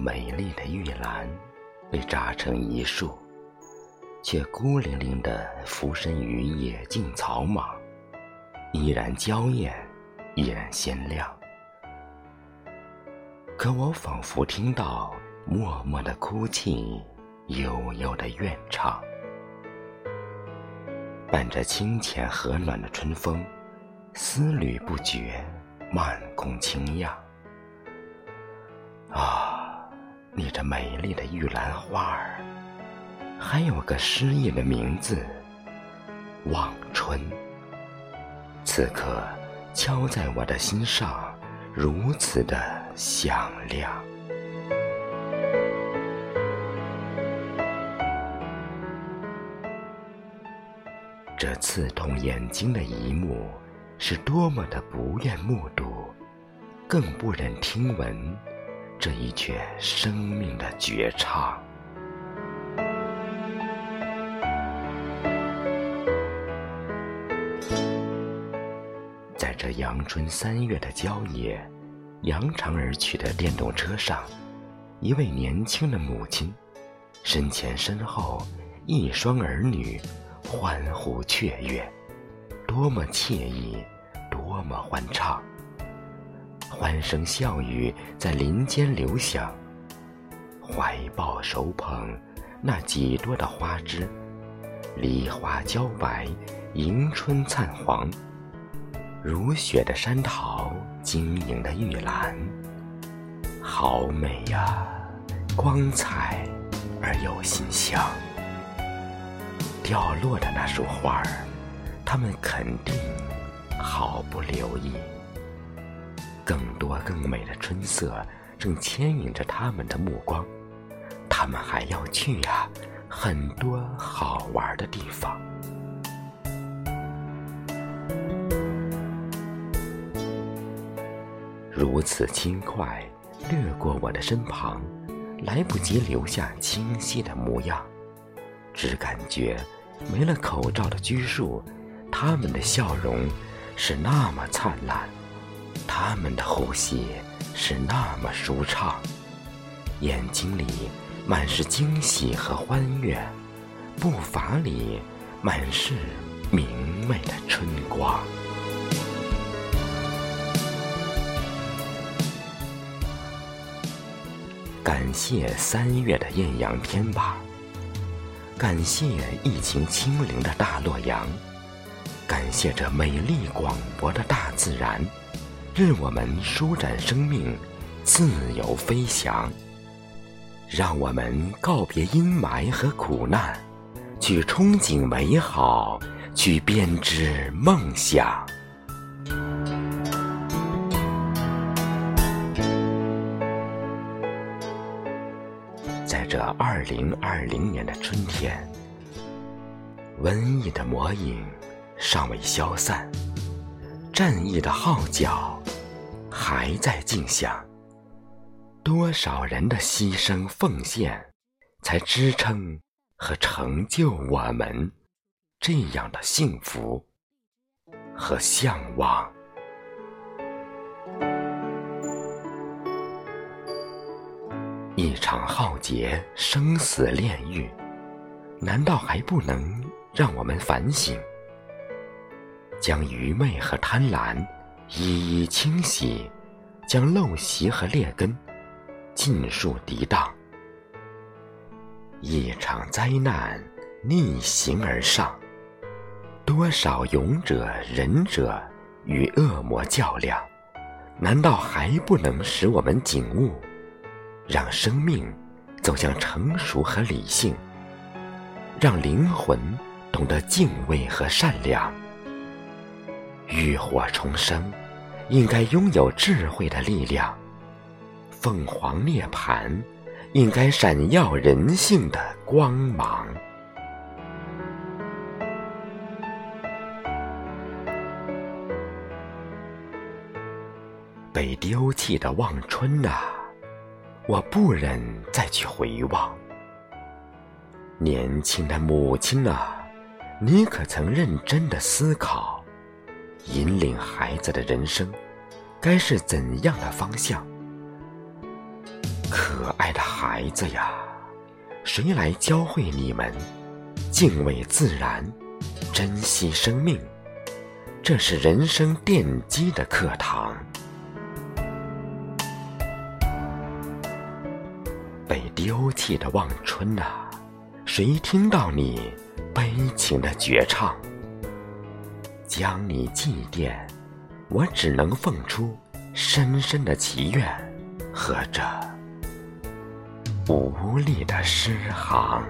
美丽的玉兰被扎成一束，却孤零零地浮身于野径草莽，依然娇艳，依然鲜亮。可我仿佛听到默默的哭泣，悠悠的怨唱，伴着清浅和暖的春风，丝缕不绝，慢空轻漾。啊，你这美丽的玉兰花儿，还有个诗意的名字——望春。此刻敲在我的心上，如此的响亮。这刺痛眼睛的一幕，是多么的不愿目睹，更不忍听闻。这一阙生命的绝唱，在这阳春三月的郊野，扬长而去的电动车上，一位年轻的母亲，身前身后一双儿女，欢呼雀跃，多么惬意，多么欢畅。欢声笑语在林间流响，怀抱手捧那几多的花枝，梨花娇白，迎春灿黄，如雪的山桃，晶莹的玉兰，好美呀，光彩而又馨香。掉落的那束花儿，他们肯定毫不留意。更多更美的春色正牵引着他们的目光，他们还要去呀，很多好玩的地方。如此轻快，掠过我的身旁，来不及留下清晰的模样，只感觉没了口罩的拘束，他们的笑容是那么灿烂。他们的呼吸是那么舒畅，眼睛里满是惊喜和欢悦，步伐里满是明媚的春光。感谢三月的艳阳天吧，感谢疫情清零的大洛阳，感谢这美丽广博的大自然。任我们舒展生命，自由飞翔。让我们告别阴霾和苦难，去憧憬美好，去编织梦想。在这二零二零年的春天，瘟疫的魔影尚未消散，战役的号角。还在静想，多少人的牺牲奉献，才支撑和成就我们这样的幸福和向往？一场浩劫，生死炼狱，难道还不能让我们反省，将愚昧和贪婪？一一清洗，将陋习和劣根尽数涤荡。一场灾难逆行而上，多少勇者仁者与恶魔较量，难道还不能使我们警悟，让生命走向成熟和理性，让灵魂懂得敬畏和善良？浴火重生，应该拥有智慧的力量；凤凰涅槃，应该闪耀人性的光芒。被丢弃的望春呐，我不忍再去回望。年轻的母亲啊，你可曾认真的思考？引领孩子的人生，该是怎样的方向？可爱的孩子呀，谁来教会你们敬畏自然、珍惜生命？这是人生奠基的课堂。被丢弃的望春啊，谁听到你悲情的绝唱？将你祭奠，我只能奉出深深的祈愿和这无力的诗行。